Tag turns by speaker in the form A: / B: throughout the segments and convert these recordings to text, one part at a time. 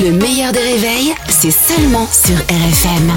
A: Le meilleur des réveils, c'est seulement sur RFM.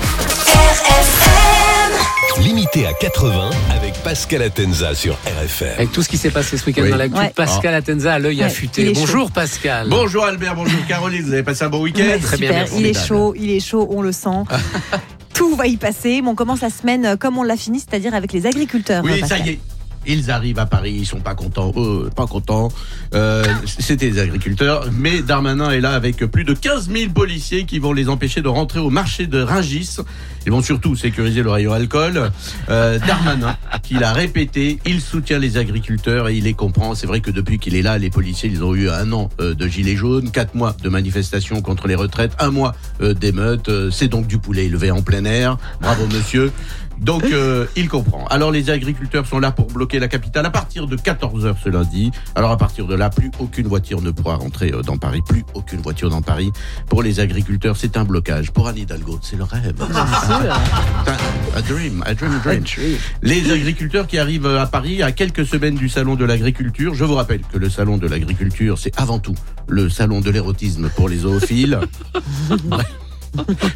A: RFM
B: Limité à 80 avec Pascal Atenza sur RFM.
C: Avec tout ce qui s'est passé ce week-end
D: Oui.
C: dans l'actu,
E: Ouais.
C: Pascal Atenza à l'œil
E: Ouais,
C: affûté. Bonjour Pascal.
D: Bonjour Albert, bonjour Caroline, vous avez passé un bon week-end
E: Ouais,
C: Très bien, merci.
E: il est chaud, il est chaud, on le sent. Tout va y passer. Mais on commence la semaine comme on l'a fini, c'est-à-dire avec les agriculteurs.
D: Oui,
E: euh,
D: ça y est. Ils arrivent à Paris, ils sont pas contents, eux, pas contents. Euh, C'était des agriculteurs, mais Darmanin est là avec plus de 15 000 policiers qui vont les empêcher de rentrer au marché de Ringis. Ils vont surtout sécuriser le rayon alcool. Euh, Darmanin, qui l'a répété, il soutient les agriculteurs et il les comprend. C'est vrai que depuis qu'il est là, les policiers, ils ont eu un an euh, de gilets jaunes, quatre mois de manifestations contre les retraites, un mois euh, d'émeutes. C'est donc du poulet élevé en plein air. Bravo monsieur. Donc euh, il comprend. Alors les agriculteurs sont là pour bloquer la capitale à partir de 14h ce lundi. Alors à partir de là, plus aucune voiture ne pourra rentrer euh, dans Paris, plus aucune voiture dans Paris. Pour les agriculteurs, c'est un blocage. Pour Anne Hidalgo, c'est le rêve. un, a dream, a dream, a dream. Les agriculteurs qui arrivent à Paris à quelques semaines du salon de l'agriculture. Je vous rappelle que le salon de l'agriculture, c'est avant tout le salon de l'érotisme pour les zoophiles. bref,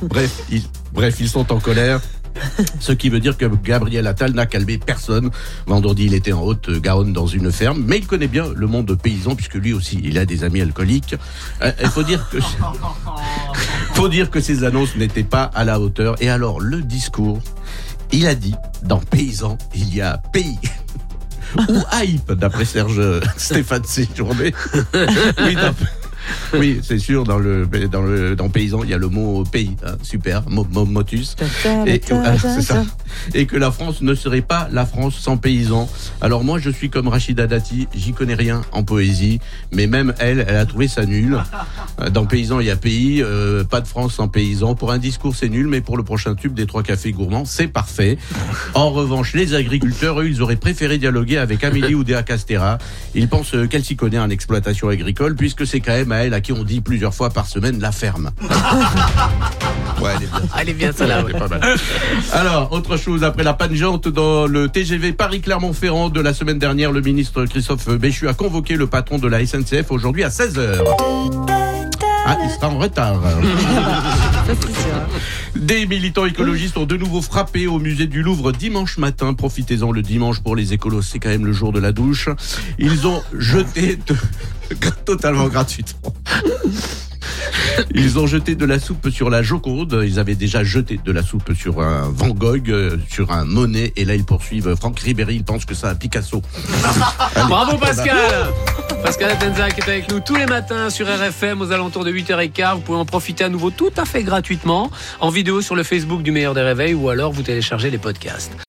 D: bref, ils, bref, ils sont en colère. Ce qui veut dire que Gabriel Attal n'a calmé personne. Vendredi, il était en Haute-Garonne dans une ferme, mais il connaît bien le monde paysan puisque lui aussi, il a des amis alcooliques. Euh, Il faut dire que faut ces annonces n'étaient pas à la hauteur. Et alors, le discours, il a dit dans paysan, il y a pays. Ou hype, d'après Serge Stéphane Séjourné. Oui, oui, c'est sûr, dans le, dans le, dans paysan, il y a le mot pays, hein, super, mo- mo- motus. Et, c'est ça. et que la France ne serait pas la France sans paysans. Alors moi, je suis comme Rachida Dati, j'y connais rien en poésie, mais même elle, elle a trouvé ça nul. Euh, Dans paysan, il y a pays, euh, pas de France sans paysans. Pour un discours, c'est nul, mais pour le prochain tube des trois cafés gourmands, c'est parfait. En revanche, les agriculteurs, eux, ils auraient préféré dialoguer avec Amélie Oudéa Castera. Ils pensent euh, qu'elle s'y connaît en exploitation agricole, puisque c'est quand même à elle à qui on dit plusieurs fois par semaine la ferme. Ouais, elle est bien.
C: Ça là. ouais.
D: Alors, autre chose, après la pangeante dans le TGV Paris-Clermont-Ferrand de la semaine dernière, le ministre Christophe Béchu a convoqué le patron de la SNCF aujourd'hui à 16h. Ah, il sera en retard. Des militants écologistes ont de nouveau frappé au musée du Louvre dimanche matin. Profitez-en le dimanche pour les écolos, c'est quand même le jour de la douche. Ils ont jeté de... totalement gratuitement. Ils ont jeté de la soupe sur la Joconde. Ils avaient déjà jeté de la soupe sur un Van Gogh, euh, sur un Monet. Et là, ils poursuivent Franck Ribéry. Ils pensent que c'est un Picasso. Allez.
C: Bravo Pascal Pascal Atenza qui est avec nous tous les matins sur RFM aux alentours de 8h15. Vous pouvez en profiter à nouveau tout à fait gratuitement en vidéo sur le Facebook du Meilleur des Réveils ou alors vous téléchargez les podcasts.